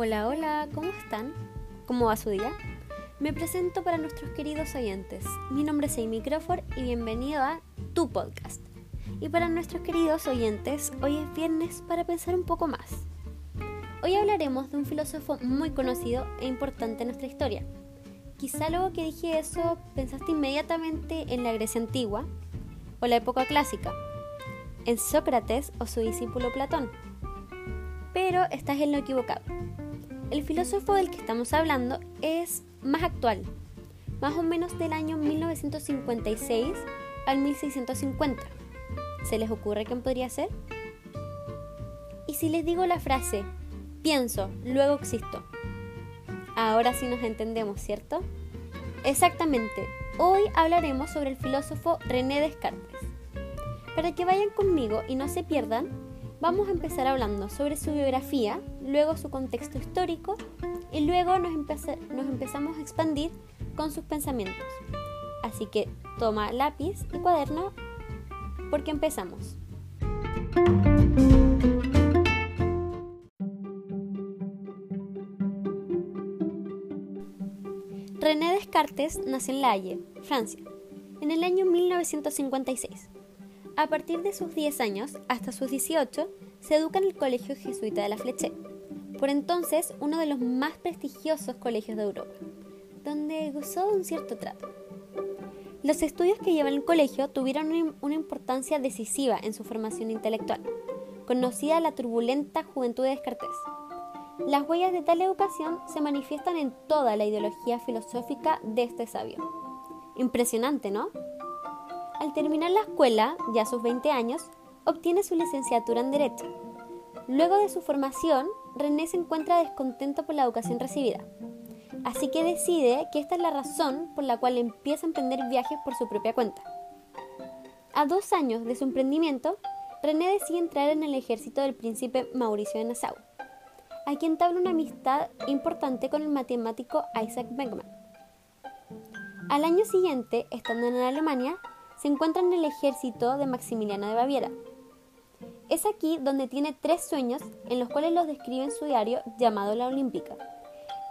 Hola, hola, ¿cómo están? ¿Cómo va su día? Me presento para nuestros queridos oyentes. Mi nombre es Amy Crawford y bienvenido a Tu Podcast. Y para nuestros queridos oyentes, hoy es viernes para pensar un poco más. Hoy hablaremos de un filósofo muy conocido e importante en nuestra historia. Quizá luego que dije eso pensaste inmediatamente en la Grecia antigua o la época clásica, en Sócrates o su discípulo Platón. Pero estás en lo equivocado. El filósofo del que estamos hablando es más actual, más o menos del año 1956 al 1650. ¿Se les ocurre quién podría ser? Y si les digo la frase, pienso, luego existo. Ahora sí nos entendemos, ¿cierto? Exactamente, hoy hablaremos sobre el filósofo René Descartes. Para que vayan conmigo y no se pierdan, Vamos a empezar hablando sobre su biografía, luego su contexto histórico y luego nos, empezamos a expandir con sus pensamientos. Así que toma lápiz y cuaderno porque empezamos. René Descartes nació en La Haye, Francia, en el año 1956. A partir de sus 10 años hasta sus 18, se educa en el Colegio Jesuita de la Fleche, por entonces uno de los más prestigiosos colegios de Europa, donde gozó de un cierto trato. Los estudios que lleva en el colegio tuvieron una importancia decisiva en su formación intelectual, conocida la turbulenta juventud de Descartes. Las huellas de tal educación se manifiestan en toda la ideología filosófica de este sabio. Impresionante, ¿no? Al terminar la escuela, ya a sus 20 años, obtiene su licenciatura en Derecho. Luego de su formación, René se encuentra descontento por la educación recibida. Así que decide que esta es la razón por la cual empieza a emprender viajes por su propia cuenta. A dos años de su emprendimiento, René decide entrar en el ejército del príncipe Mauricio de Nassau, a quien entabla una amistad importante con el matemático Isaac Bergman. Al año siguiente, estando en Alemania, se encuentra en el ejército de Maximiliano de Baviera. Es aquí donde tiene tres sueños en los cuales los describe en su diario llamado La Olímpica.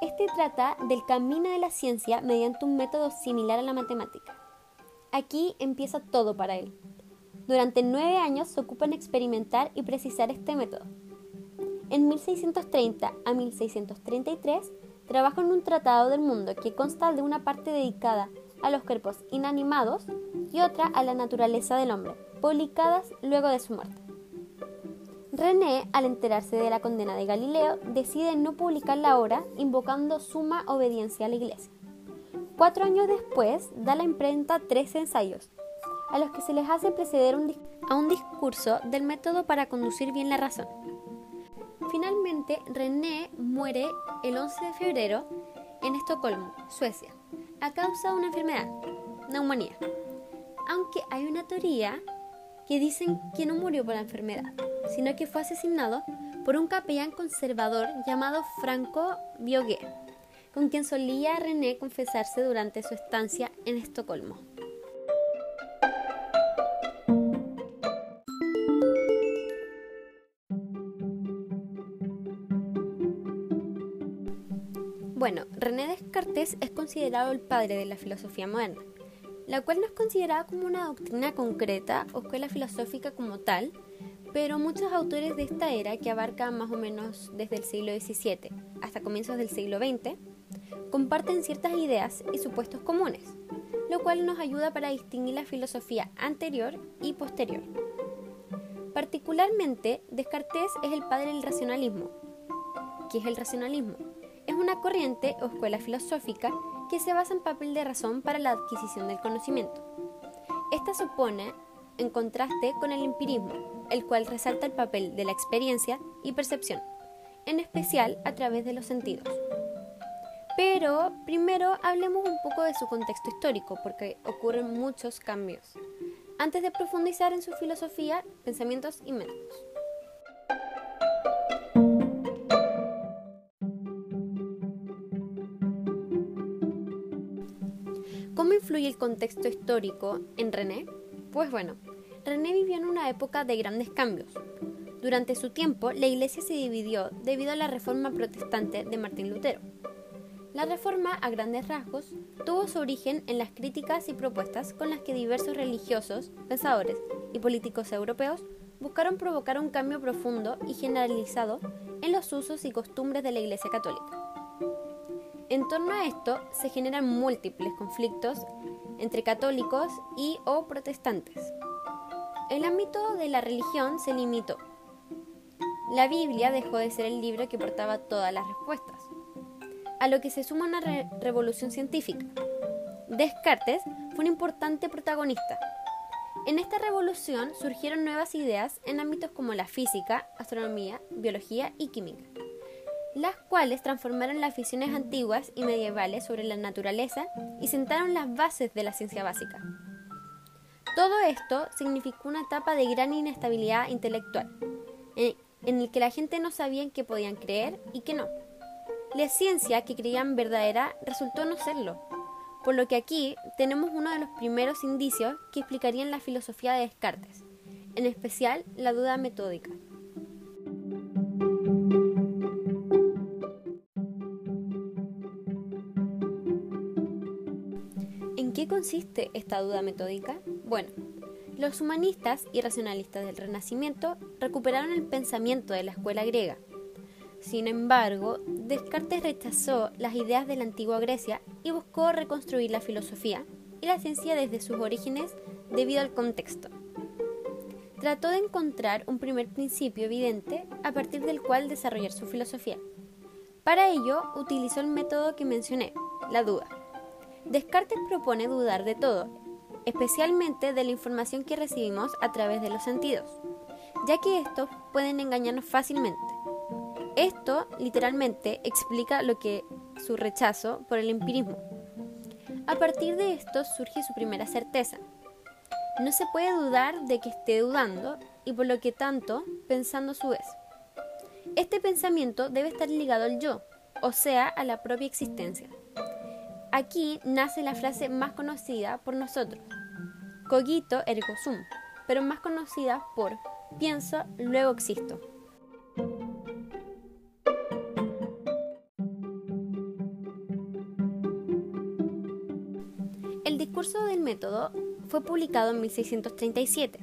Este trata del camino de la ciencia mediante un método similar a la matemática. Aquí empieza todo para él. Durante nueve años se ocupa en experimentar y precisar este método. En 1630 a 1633 trabaja en un tratado del mundo que consta de una parte dedicada a los cuerpos inanimados y otra a la naturaleza del hombre, publicadas luego de su muerte. René, al enterarse de la condena de Galileo, decide no publicar la obra invocando suma obediencia a la Iglesia. Cuatro años después, da la imprenta tres ensayos, a los que se les hace preceder a un discurso del método para conducir bien la razón. Finalmente, René muere el 11 de febrero en Estocolmo, Suecia, a causa de una enfermedad, neumonía. Aunque hay una teoría que dicen que no murió por la enfermedad, sino que fue asesinado por un capellán conservador llamado Franco Biogué, con quien solía René confesarse durante su estancia en Estocolmo. Bueno, René Descartes es considerado el padre de la filosofía moderna, la cual no es considerada como una doctrina concreta o escuela filosófica como tal, pero muchos autores de esta era, que abarca más o menos desde el siglo XVII hasta comienzos del siglo XX, comparten ciertas ideas y supuestos comunes, lo cual nos ayuda para distinguir la filosofía anterior y posterior. Particularmente, Descartes es el padre del racionalismo. ¿Qué es el racionalismo? Es una corriente o escuela filosófica que se basa en papel de razón para la adquisición del conocimiento. Esta supone en contraste con el empirismo, el cual resalta el papel de la experiencia y percepción, en especial a través de los sentidos. Pero primero hablemos un poco de su contexto histórico, porque ocurren muchos cambios, antes de profundizar en su filosofía, pensamientos y métodos. ¿Cómo influye el contexto histórico en René? Pues bueno, René vivió en una época de grandes cambios. Durante su tiempo, la Iglesia se dividió debido a la reforma protestante de Martín Lutero. La reforma, a grandes rasgos, tuvo su origen en las críticas y propuestas con las que diversos religiosos, pensadores y políticos europeos buscaron provocar un cambio profundo y generalizado en los usos y costumbres de la Iglesia Católica. En torno a esto se generan múltiples conflictos entre católicos y o protestantes. El ámbito de la religión se limitó. La Biblia dejó de ser el libro que portaba todas las respuestas, a lo que se suma una revolución científica. Descartes fue un importante protagonista. En esta revolución surgieron nuevas ideas en ámbitos como la física, astronomía, biología y química las cuales transformaron las visiones antiguas y medievales sobre la naturaleza y sentaron las bases de la ciencia básica. Todo esto significó una etapa de gran inestabilidad intelectual, en el que la gente no sabía en qué podían creer y qué no. La ciencia que creían verdadera resultó no serlo, por lo que aquí tenemos uno de los primeros indicios que explicarían la filosofía de Descartes, en especial la duda metódica. Qué consiste esta duda metódica? Bueno, los humanistas y racionalistas del Renacimiento recuperaron el pensamiento de la escuela griega. Sin embargo, Descartes rechazó las ideas de la antigua Grecia y buscó reconstruir la filosofía y la ciencia desde sus orígenes debido al contexto. Trató de encontrar un primer principio evidente a partir del cual desarrollar su filosofía. Para ello, utilizó el método que mencioné, la duda. Descartes propone dudar de todo, especialmente de la información que recibimos a través de los sentidos, ya que estos pueden engañarnos fácilmente. Esto literalmente explica lo que su rechazo por el empirismo. A partir de esto surge su primera certeza. No se puede dudar de que esté dudando y por lo que tanto pensando a su vez. Este pensamiento debe estar ligado al yo, o sea, a la propia existencia. Aquí nace la frase más conocida por nosotros, cogito ergo sum, pero más conocida por pienso, luego existo. El discurso del método fue publicado en 1637.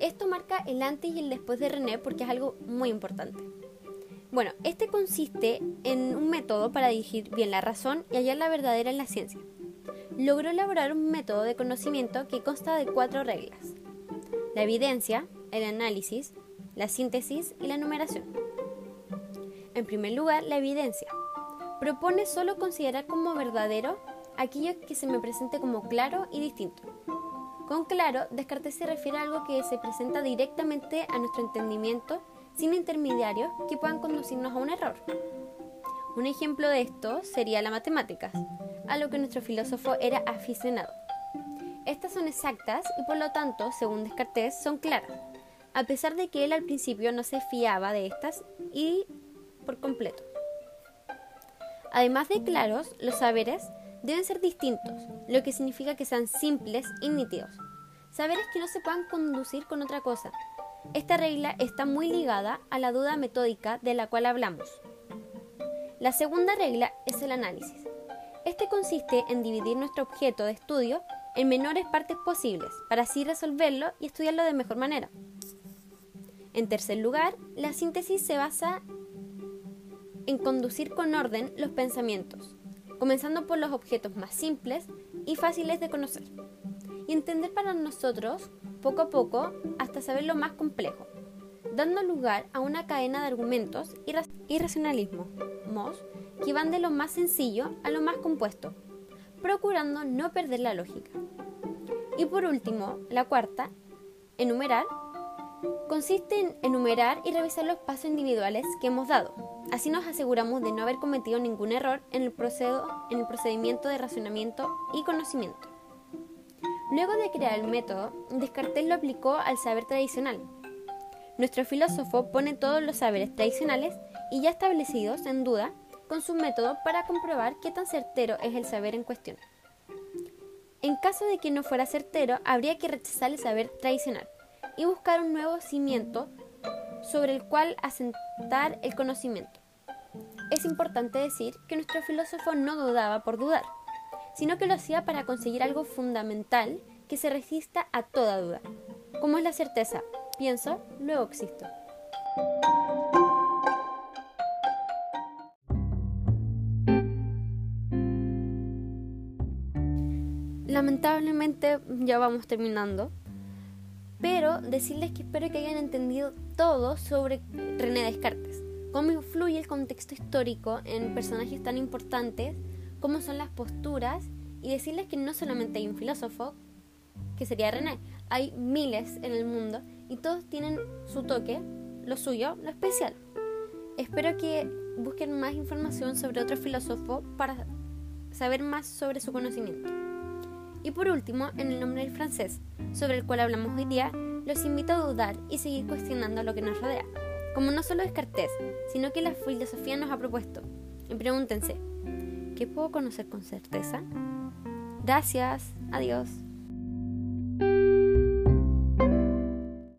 Esto marca el antes y el después de René porque es algo muy importante. Bueno, este consiste en un método para dirigir bien la razón y hallar la verdadera en la ciencia. Logró elaborar un método de conocimiento que consta de cuatro reglas. La evidencia, el análisis, la síntesis y la numeración. En primer lugar, la evidencia. Propone solo considerar como verdadero aquello que se me presente como claro y distinto. Con claro, Descartes se refiere a algo que se presenta directamente a nuestro entendimiento sin intermediarios que puedan conducirnos a un error. Un ejemplo de esto sería la matemáticas, a lo que nuestro filósofo era aficionado. Estas son exactas y por lo tanto, según Descartes, son claras, a pesar de que él al principio no se fiaba de estas y por completo. Además de claros, los saberes deben ser distintos, lo que significa que sean simples y nítidos. Saberes que no se puedan conducir con otra cosa, esta regla está muy ligada a la duda metódica de la cual hablamos. La segunda regla es el análisis. Este consiste en dividir nuestro objeto de estudio en menores partes posibles para así resolverlo y estudiarlo de mejor manera. En tercer lugar, la síntesis se basa en conducir con orden los pensamientos, comenzando por los objetos más simples y fáciles de conocer, y entender para nosotros poco a poco hasta saber lo más complejo, dando lugar a una cadena de argumentos y, racionalismo que van de lo más sencillo a lo más compuesto, procurando no perder la lógica. Y por último, la cuarta, enumerar, consiste en enumerar y revisar los pasos individuales que hemos dado. Así nos aseguramos de no haber cometido ningún error en el, en el procedimiento de razonamiento y conocimiento. Luego de crear el método, Descartes lo aplicó al saber tradicional. Nuestro filósofo pone todos los saberes tradicionales y ya establecidos en duda con su método para comprobar qué tan certero es el saber en cuestión. En caso de que no fuera certero, habría que rechazar el saber tradicional y buscar un nuevo cimiento sobre el cual asentar el conocimiento. Es importante decir que nuestro filósofo no dudaba por dudar, sino que lo hacía para conseguir algo fundamental que se resista a toda duda, como es la certeza, pienso, luego existo. Lamentablemente ya vamos terminando, pero decirles que espero que hayan entendido todo sobre René Descartes, cómo influye el contexto histórico en personajes tan importantes, cómo son las posturas, y decirles que no solamente hay un filósofo, que sería René, hay miles en el mundo y todos tienen su toque, lo suyo, lo especial. Espero que busquen más información sobre otro filósofo para saber más sobre su conocimiento. Y por último, en el nombre del francés, sobre el cual hablamos hoy día, los invito a dudar y seguir cuestionando lo que nos rodea, como no solo Descartes, sino que la filosofía nos ha propuesto. Y pregúntense, ¿qué puedo conocer con certeza? Gracias, adiós.